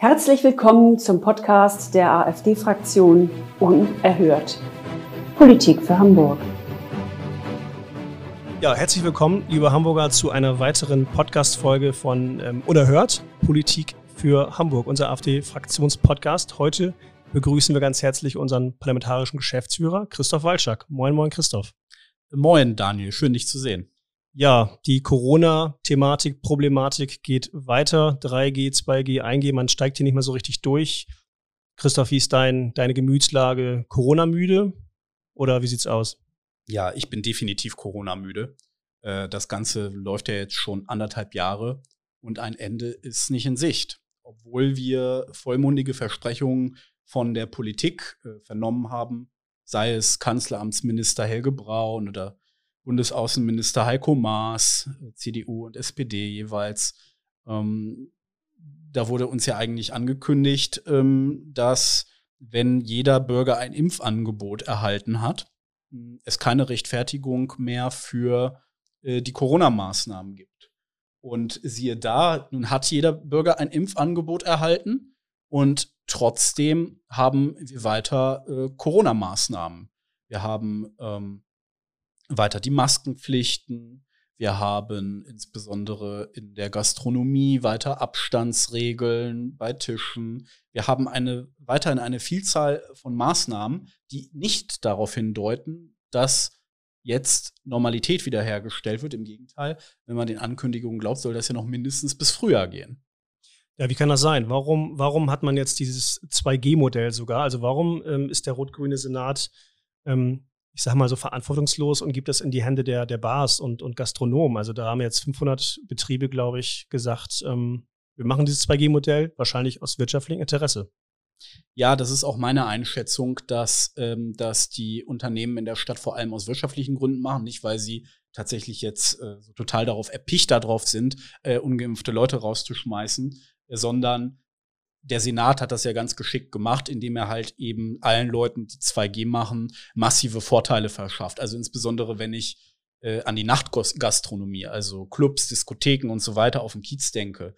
Herzlich willkommen zum Podcast der AfD-Fraktion Unerhört. Politik für Hamburg. Ja, herzlich willkommen, liebe Hamburger, zu einer weiteren Podcast-Folge von ähm, Unerhört Politik für Hamburg, unser AfD-Fraktionspodcast. Heute begrüßen wir ganz herzlich unseren parlamentarischen Geschäftsführer Christoph Walczak. Moin, moin, Christoph. Moin, Daniel. Schön, dich zu sehen. Ja, die Corona-Thematik, Problematik geht weiter. 3G, 2G, 1G, man steigt hier nicht mehr so richtig durch. Christoph, wie ist dein, deine Gemütslage? Corona-müde oder wie sieht's aus? Ja, ich bin definitiv Corona-müde. Äh, das Ganze läuft ja jetzt schon anderthalb Jahre und ein Ende ist nicht in Sicht. Obwohl wir vollmundige Versprechungen von der Politik äh, vernommen haben, sei es Kanzleramtsminister Helge Braun oder Bundesaußenminister Heiko Maas, CDU und SPD jeweils. Ähm, da wurde uns ja eigentlich angekündigt, ähm, dass wenn jeder Bürger ein Impfangebot erhalten hat, es keine Rechtfertigung mehr für äh, die Corona-Maßnahmen gibt. Und siehe da, nun hat jeder Bürger ein Impfangebot erhalten und trotzdem haben wir weiter äh, Corona-Maßnahmen. Wir haben ähm, weiter die Maskenpflichten. Wir haben insbesondere in der Gastronomie weiter Abstandsregeln bei Tischen. Wir haben eine, weiterhin eine Vielzahl von Maßnahmen, die nicht darauf hindeuten, dass jetzt Normalität wiederhergestellt wird. Im Gegenteil, wenn man den Ankündigungen glaubt, soll das ja noch mindestens bis Frühjahr gehen. Ja, wie kann das sein? Warum, warum hat man jetzt dieses 2G-Modell sogar? Also warum ähm, ist der rot-grüne Senat ähm, ich sag mal so verantwortungslos und gibt das in die Hände der, der Bars und, und Gastronomen. Also da haben jetzt 500 Betriebe, glaube ich, gesagt, ähm, wir machen dieses 2G-Modell wahrscheinlich aus wirtschaftlichem Interesse. Ja, das ist auch meine Einschätzung, dass, ähm, dass die Unternehmen in der Stadt vor allem aus wirtschaftlichen Gründen machen, nicht weil sie tatsächlich jetzt äh, total darauf erpicht darauf sind, äh, ungeimpfte Leute rauszuschmeißen, äh, sondern der Senat hat das ja ganz geschickt gemacht, indem er halt eben allen Leuten, die 2G machen, massive Vorteile verschafft. Also insbesondere, wenn ich äh, an die Nachtgastronomie, also Clubs, Diskotheken und so weiter auf dem Kiez denke.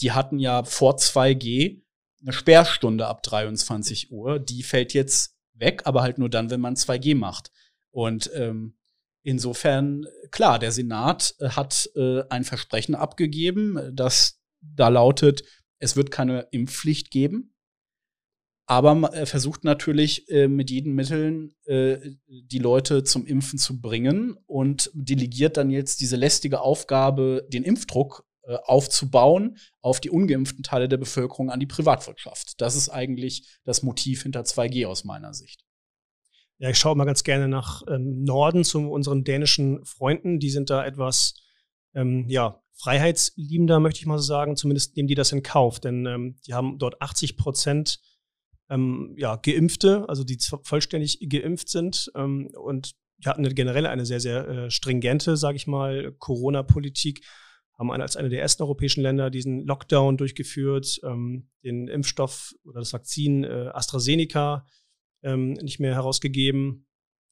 Die hatten ja vor 2G eine Sperrstunde ab 23 Uhr. Die fällt jetzt weg, aber halt nur dann, wenn man 2G macht. Und ähm, insofern, klar, der Senat äh, hat äh, ein Versprechen abgegeben, das da lautet, es wird keine Impfpflicht geben. Aber er versucht natürlich äh, mit jeden Mitteln äh, die Leute zum Impfen zu bringen und delegiert dann jetzt diese lästige Aufgabe, den Impfdruck äh, aufzubauen auf die ungeimpften Teile der Bevölkerung an die Privatwirtschaft. Das ist eigentlich das Motiv hinter 2G aus meiner Sicht. Ja, ich schaue mal ganz gerne nach ähm, Norden zu unseren dänischen Freunden. Die sind da etwas ähm, ja, freiheitsliebender, möchte ich mal so sagen. Zumindest nehmen die das in Kauf, denn ähm, die haben dort 80 Prozent ähm, ja, Geimpfte, also die vollständig geimpft sind ähm, und die hatten generell eine sehr, sehr äh, stringente, sage ich mal, Corona-Politik, haben als eine der ersten europäischen Länder diesen Lockdown durchgeführt, ähm, den Impfstoff oder das Vakzin äh, AstraZeneca ähm, nicht mehr herausgegeben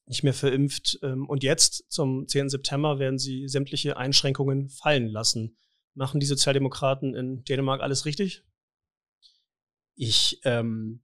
nicht mehr verimpft. Ähm, und jetzt, zum 10. September, werden sie sämtliche Einschränkungen fallen lassen. Machen die Sozialdemokraten in Dänemark alles richtig? Ich ähm,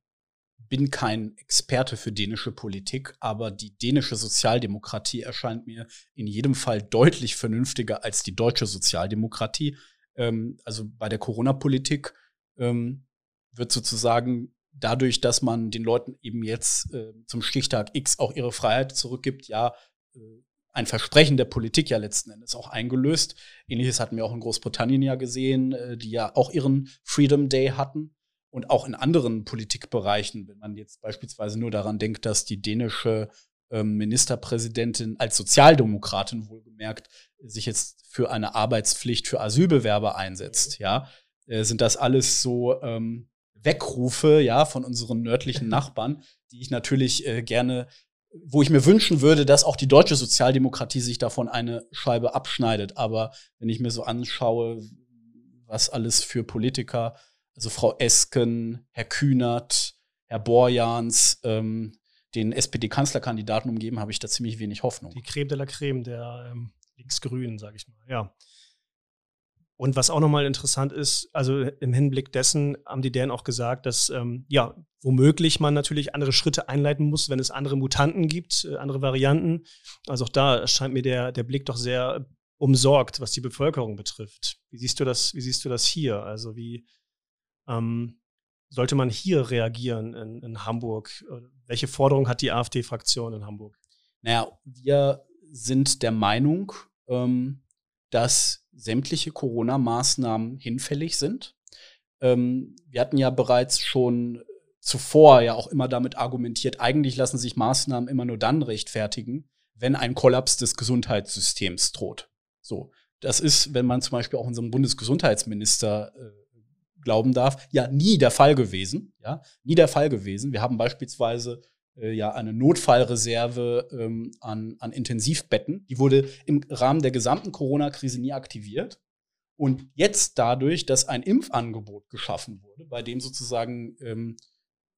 bin kein Experte für dänische Politik, aber die dänische Sozialdemokratie erscheint mir in jedem Fall deutlich vernünftiger als die deutsche Sozialdemokratie. Ähm, also bei der Corona-Politik ähm, wird sozusagen dadurch, dass man den Leuten eben jetzt äh, zum Stichtag X auch ihre Freiheit zurückgibt, ja, äh, ein Versprechen der Politik ja letzten Endes auch eingelöst. Ähnliches hatten wir auch in Großbritannien ja gesehen, äh, die ja auch ihren Freedom Day hatten. Und auch in anderen Politikbereichen, wenn man jetzt beispielsweise nur daran denkt, dass die dänische ähm, Ministerpräsidentin als Sozialdemokratin wohlgemerkt sich jetzt für eine Arbeitspflicht für Asylbewerber einsetzt, ja, äh, sind das alles so ähm, Wegrufe, ja, von unseren nördlichen Nachbarn, die ich natürlich äh, gerne, wo ich mir wünschen würde, dass auch die deutsche Sozialdemokratie sich davon eine Scheibe abschneidet. Aber wenn ich mir so anschaue, was alles für Politiker, also Frau Esken, Herr Kühnert, Herr Borjans, ähm, den SPD-Kanzlerkandidaten umgeben, habe ich da ziemlich wenig Hoffnung. Die Creme de la Creme der ähm, Linksgrünen, sage ich mal, ja. Und was auch nochmal interessant ist, also im Hinblick dessen haben die deren auch gesagt, dass ähm, ja womöglich man natürlich andere Schritte einleiten muss, wenn es andere Mutanten gibt, äh, andere Varianten. Also auch da scheint mir der, der Blick doch sehr umsorgt, was die Bevölkerung betrifft. Wie siehst du das, wie siehst du das hier? Also wie ähm, sollte man hier reagieren in, in Hamburg? Welche Forderung hat die AfD-Fraktion in Hamburg? Naja, wir sind der Meinung, ähm, dass sämtliche Corona-Maßnahmen hinfällig sind. Ähm, wir hatten ja bereits schon zuvor ja auch immer damit argumentiert, eigentlich lassen sich Maßnahmen immer nur dann rechtfertigen, wenn ein Kollaps des Gesundheitssystems droht. So, das ist, wenn man zum Beispiel auch unserem Bundesgesundheitsminister äh, glauben darf, ja nie der Fall gewesen. Ja, nie der Fall gewesen. Wir haben beispielsweise ja eine Notfallreserve ähm, an, an Intensivbetten. Die wurde im Rahmen der gesamten Corona-Krise nie aktiviert. Und jetzt dadurch, dass ein Impfangebot geschaffen wurde, bei dem sozusagen, ähm,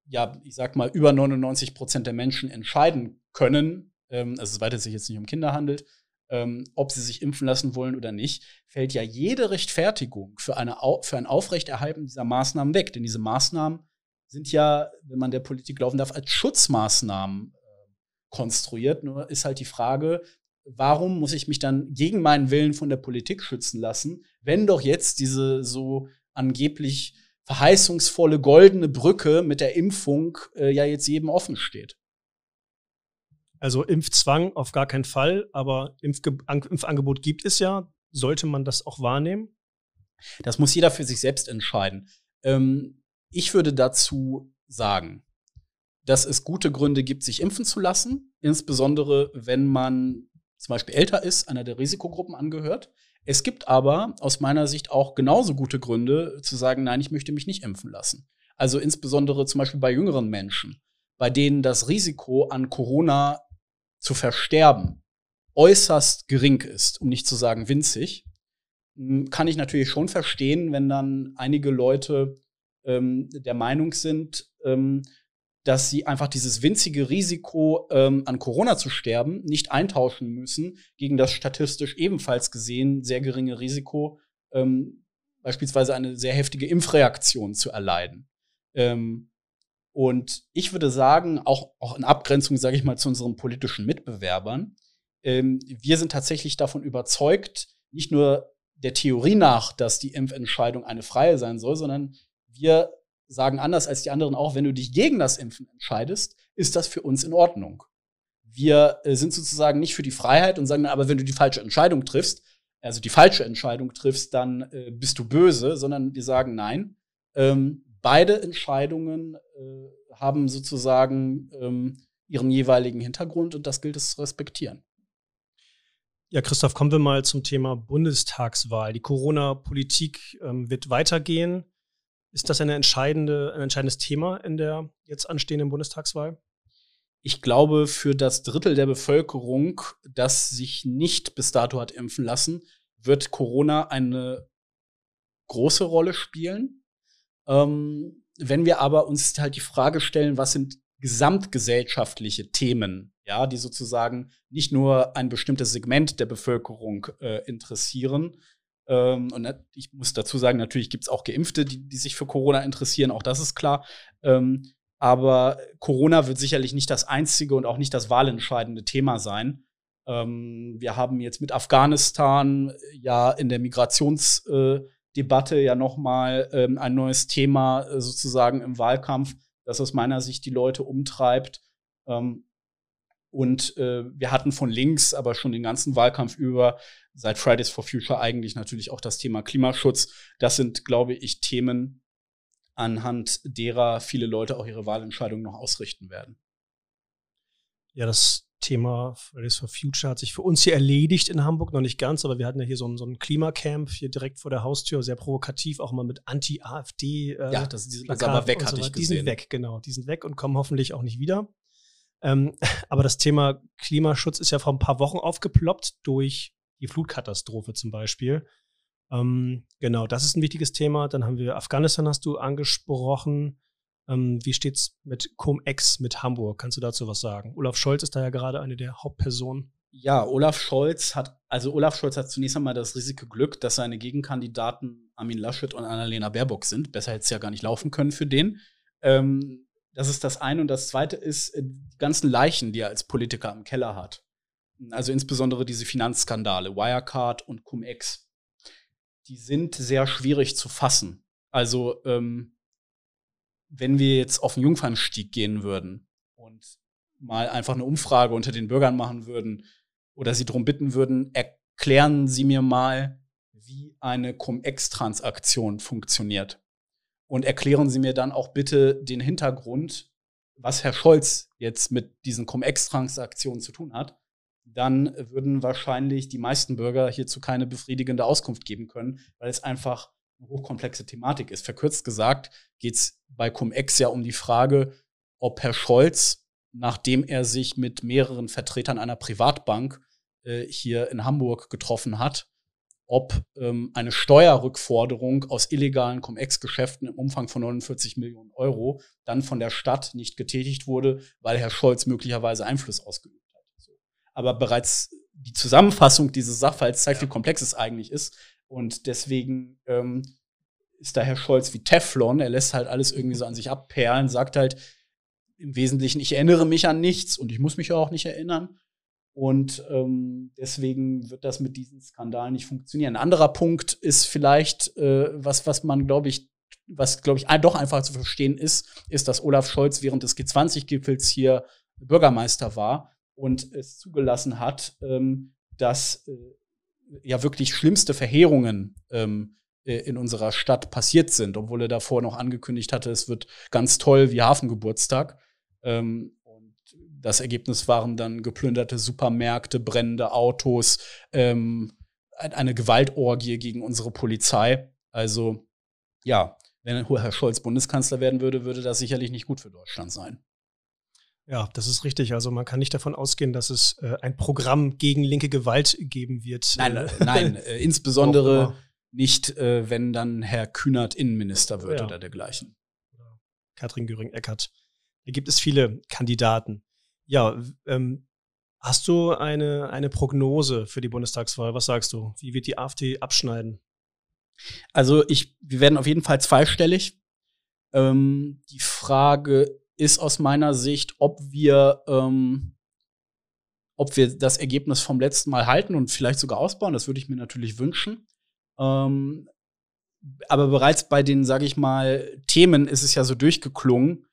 ja, ich sag mal, über 99 Prozent der Menschen entscheiden können, ähm, also soweit es sich jetzt nicht um Kinder handelt, ähm, ob sie sich impfen lassen wollen oder nicht, fällt ja jede Rechtfertigung für, eine, für ein Aufrechterhalten dieser Maßnahmen weg. Denn diese Maßnahmen sind ja, wenn man der Politik laufen darf, als Schutzmaßnahmen äh, konstruiert. Nur ist halt die Frage, warum muss ich mich dann gegen meinen Willen von der Politik schützen lassen, wenn doch jetzt diese so angeblich verheißungsvolle goldene Brücke mit der Impfung äh, ja jetzt jedem offen steht. Also Impfzwang auf gar keinen Fall, aber Impfge Impfangebot gibt es ja. Sollte man das auch wahrnehmen? Das muss jeder für sich selbst entscheiden. Ähm, ich würde dazu sagen, dass es gute Gründe gibt, sich impfen zu lassen, insbesondere wenn man zum Beispiel älter ist, einer der Risikogruppen angehört. Es gibt aber aus meiner Sicht auch genauso gute Gründe zu sagen, nein, ich möchte mich nicht impfen lassen. Also insbesondere zum Beispiel bei jüngeren Menschen, bei denen das Risiko an Corona zu versterben äußerst gering ist, um nicht zu sagen winzig, kann ich natürlich schon verstehen, wenn dann einige Leute ähm, der Meinung sind, ähm, dass sie einfach dieses winzige Risiko, ähm, an Corona zu sterben, nicht eintauschen müssen gegen das statistisch ebenfalls gesehen sehr geringe Risiko, ähm, beispielsweise eine sehr heftige Impfreaktion zu erleiden. Ähm, und ich würde sagen, auch, auch in Abgrenzung, sage ich mal, zu unseren politischen Mitbewerbern, ähm, wir sind tatsächlich davon überzeugt, nicht nur der Theorie nach, dass die Impfentscheidung eine freie sein soll, sondern wir sagen anders als die anderen auch, wenn du dich gegen das Impfen entscheidest, ist das für uns in Ordnung. Wir äh, sind sozusagen nicht für die Freiheit und sagen, aber wenn du die falsche Entscheidung triffst, also die falsche Entscheidung triffst, dann äh, bist du böse, sondern wir sagen, nein, ähm, beide Entscheidungen äh, haben sozusagen ähm, ihren jeweiligen Hintergrund und das gilt es zu respektieren. Ja, Christoph, kommen wir mal zum Thema Bundestagswahl. Die Corona-Politik ähm, wird weitergehen. Ist das eine entscheidende, ein entscheidendes Thema in der jetzt anstehenden Bundestagswahl? Ich glaube, für das Drittel der Bevölkerung, das sich nicht bis dato hat impfen lassen, wird Corona eine große Rolle spielen. Ähm, wenn wir aber uns halt die Frage stellen, was sind gesamtgesellschaftliche Themen, ja, die sozusagen nicht nur ein bestimmtes Segment der Bevölkerung äh, interessieren, ähm, und ich muss dazu sagen, natürlich gibt es auch Geimpfte, die, die, sich für Corona interessieren, auch das ist klar. Ähm, aber Corona wird sicherlich nicht das einzige und auch nicht das wahlentscheidende Thema sein. Ähm, wir haben jetzt mit Afghanistan ja in der Migrationsdebatte äh, ja nochmal ähm, ein neues Thema äh, sozusagen im Wahlkampf, das aus meiner Sicht die Leute umtreibt. Ähm, und äh, wir hatten von links aber schon den ganzen Wahlkampf über seit Fridays for Future eigentlich natürlich auch das Thema Klimaschutz. Das sind, glaube ich, Themen, anhand derer viele Leute auch ihre Wahlentscheidungen noch ausrichten werden. Ja, das Thema Fridays for Future hat sich für uns hier erledigt in Hamburg, noch nicht ganz, aber wir hatten ja hier so ein, so ein Klimacamp hier direkt vor der Haustür, sehr provokativ, auch mal mit Anti-AfD. Äh, ja, das ist aber weg, hatte so ich gesehen. Die sind weg, genau, die sind weg und kommen hoffentlich auch nicht wieder. Ähm, aber das Thema Klimaschutz ist ja vor ein paar Wochen aufgeploppt durch die Flutkatastrophe zum Beispiel. Ähm, genau, das ist ein wichtiges Thema. Dann haben wir Afghanistan, hast du angesprochen. Ähm, wie steht's mit Cum-Ex mit Hamburg? Kannst du dazu was sagen? Olaf Scholz ist da ja gerade eine der Hauptpersonen. ja, Olaf Scholz hat, also Olaf Scholz hat zunächst einmal das riesige Glück, dass seine Gegenkandidaten Armin Laschet und Annalena Baerbock sind. Besser hätte es ja gar nicht laufen können für den. Ähm, das ist das eine. Und das zweite ist äh, die ganzen Leichen, die er als Politiker im Keller hat. Also insbesondere diese Finanzskandale, Wirecard und Cum-Ex. Die sind sehr schwierig zu fassen. Also, ähm, wenn wir jetzt auf den Jungfernstieg gehen würden und mal einfach eine Umfrage unter den Bürgern machen würden oder sie darum bitten würden, erklären Sie mir mal, wie eine Cum-Ex-Transaktion funktioniert. Und erklären Sie mir dann auch bitte den Hintergrund, was Herr Scholz jetzt mit diesen Cum-Ex-Transaktionen zu tun hat. Dann würden wahrscheinlich die meisten Bürger hierzu keine befriedigende Auskunft geben können, weil es einfach eine hochkomplexe Thematik ist. Verkürzt gesagt geht es bei Cum-Ex ja um die Frage, ob Herr Scholz, nachdem er sich mit mehreren Vertretern einer Privatbank äh, hier in Hamburg getroffen hat, ob ähm, eine Steuerrückforderung aus illegalen Cum-Ex-Geschäften im Umfang von 49 Millionen Euro dann von der Stadt nicht getätigt wurde, weil Herr Scholz möglicherweise Einfluss ausgeübt hat. Aber bereits die Zusammenfassung dieses Sachverhalts zeigt, wie komplex es eigentlich ist. Und deswegen ähm, ist da Herr Scholz wie Teflon. Er lässt halt alles irgendwie so an sich abperlen, sagt halt im Wesentlichen, ich erinnere mich an nichts und ich muss mich auch nicht erinnern. Und ähm, deswegen wird das mit diesen Skandalen nicht funktionieren. Ein anderer Punkt ist vielleicht, äh, was, was man, glaube ich, was, glaube ich, doch einfach zu verstehen ist, ist, dass Olaf Scholz während des G20-Gipfels hier Bürgermeister war und es zugelassen hat, ähm, dass äh, ja wirklich schlimmste Verheerungen ähm, äh, in unserer Stadt passiert sind, obwohl er davor noch angekündigt hatte, es wird ganz toll wie Hafengeburtstag. Ähm, das Ergebnis waren dann geplünderte Supermärkte, brennende Autos, ähm, eine Gewaltorgie gegen unsere Polizei. Also ja, wenn Herr Scholz Bundeskanzler werden würde, würde das sicherlich nicht gut für Deutschland sein. Ja, das ist richtig. Also man kann nicht davon ausgehen, dass es äh, ein Programm gegen linke Gewalt geben wird. Nein, äh, nein, äh, insbesondere nicht, äh, wenn dann Herr Kühnert Innenminister wird ja. oder dergleichen. Katrin Göring-Eckert. Hier gibt es viele Kandidaten. Ja, ähm, hast du eine, eine Prognose für die Bundestagswahl? Was sagst du? Wie wird die AfD abschneiden? Also ich, wir werden auf jeden Fall zweistellig. Ähm, die Frage ist aus meiner Sicht, ob wir, ähm, ob wir das Ergebnis vom letzten Mal halten und vielleicht sogar ausbauen. Das würde ich mir natürlich wünschen. Ähm, aber bereits bei den, sage ich mal, Themen ist es ja so durchgeklungen,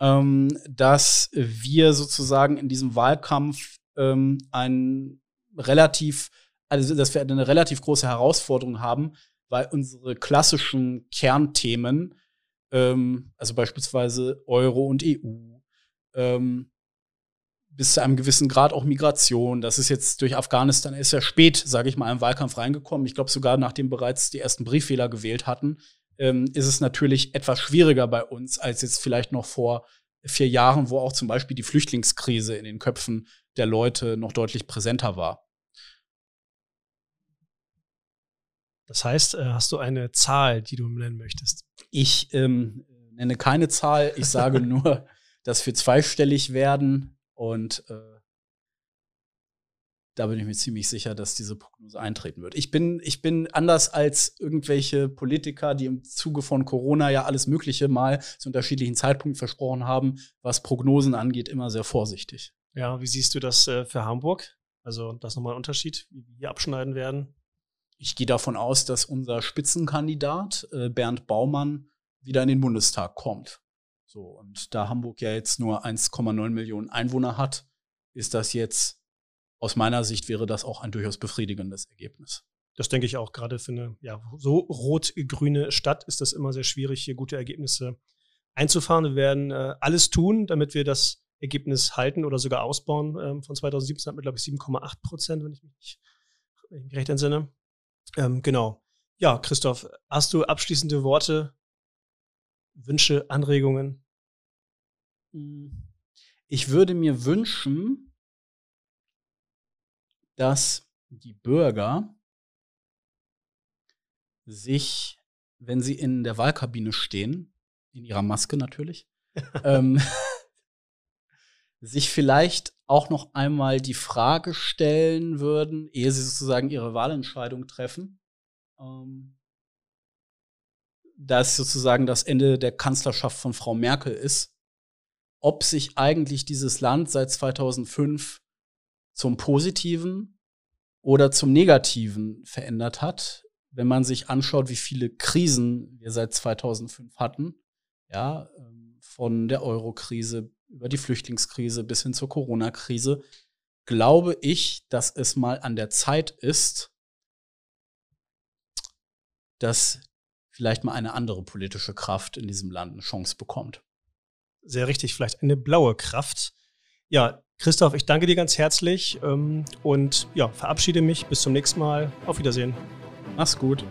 ähm, dass wir sozusagen in diesem Wahlkampf ähm, ein relativ, also dass wir eine relativ große Herausforderung haben, weil unsere klassischen Kernthemen, ähm, also beispielsweise Euro und EU, ähm, bis zu einem gewissen Grad auch Migration. Das ist jetzt durch Afghanistan ist ja spät, sage ich mal, im Wahlkampf reingekommen. Ich glaube sogar, nachdem bereits die ersten Brieffehler gewählt hatten, ähm, ist es natürlich etwas schwieriger bei uns als jetzt vielleicht noch vor vier Jahren, wo auch zum Beispiel die Flüchtlingskrise in den Köpfen der Leute noch deutlich präsenter war. Das heißt, äh, hast du eine Zahl, die du nennen möchtest? Ich ähm, nenne keine Zahl. Ich sage nur, dass wir zweistellig werden und äh, da bin ich mir ziemlich sicher, dass diese Prognose eintreten wird. Ich bin, ich bin anders als irgendwelche Politiker, die im Zuge von Corona ja alles Mögliche mal zu unterschiedlichen Zeitpunkten versprochen haben, was Prognosen angeht, immer sehr vorsichtig. Ja, wie siehst du das äh, für Hamburg? Also, das ist nochmal ein Unterschied, wie wir hier abschneiden werden. Ich gehe davon aus, dass unser Spitzenkandidat äh, Bernd Baumann wieder in den Bundestag kommt. So, und da Hamburg ja jetzt nur 1,9 Millionen Einwohner hat, ist das jetzt aus meiner Sicht wäre das auch ein durchaus befriedigendes Ergebnis. Das denke ich auch. Gerade für eine ja, so rot-grüne Stadt ist das immer sehr schwierig, hier gute Ergebnisse einzufahren. Wir werden äh, alles tun, damit wir das Ergebnis halten oder sogar ausbauen. Ähm, von 2017 hatten wir, glaube ich, 7,8 Prozent, wenn ich mich nicht wenn ich mich recht entsinne. Ähm, genau. Ja, Christoph, hast du abschließende Worte, Wünsche, Anregungen? Ich würde mir wünschen, dass die Bürger sich, wenn sie in der Wahlkabine stehen, in ihrer Maske natürlich, ähm, sich vielleicht auch noch einmal die Frage stellen würden, ehe sie sozusagen ihre Wahlentscheidung treffen. Ähm, da es sozusagen das Ende der Kanzlerschaft von Frau Merkel ist, ob sich eigentlich dieses Land seit 2005 zum Positiven oder zum Negativen verändert hat, wenn man sich anschaut, wie viele Krisen wir seit 2005 hatten, ja, ähm, von der Euro-Krise über die Flüchtlingskrise bis hin zur Corona-Krise, glaube ich, dass es mal an der Zeit ist, dass vielleicht mal eine andere politische Kraft in diesem Land eine Chance bekommt. Sehr richtig, vielleicht eine blaue Kraft. Ja, Christoph, ich danke dir ganz herzlich ähm, und ja, verabschiede mich. Bis zum nächsten Mal. Auf Wiedersehen. Mach's gut.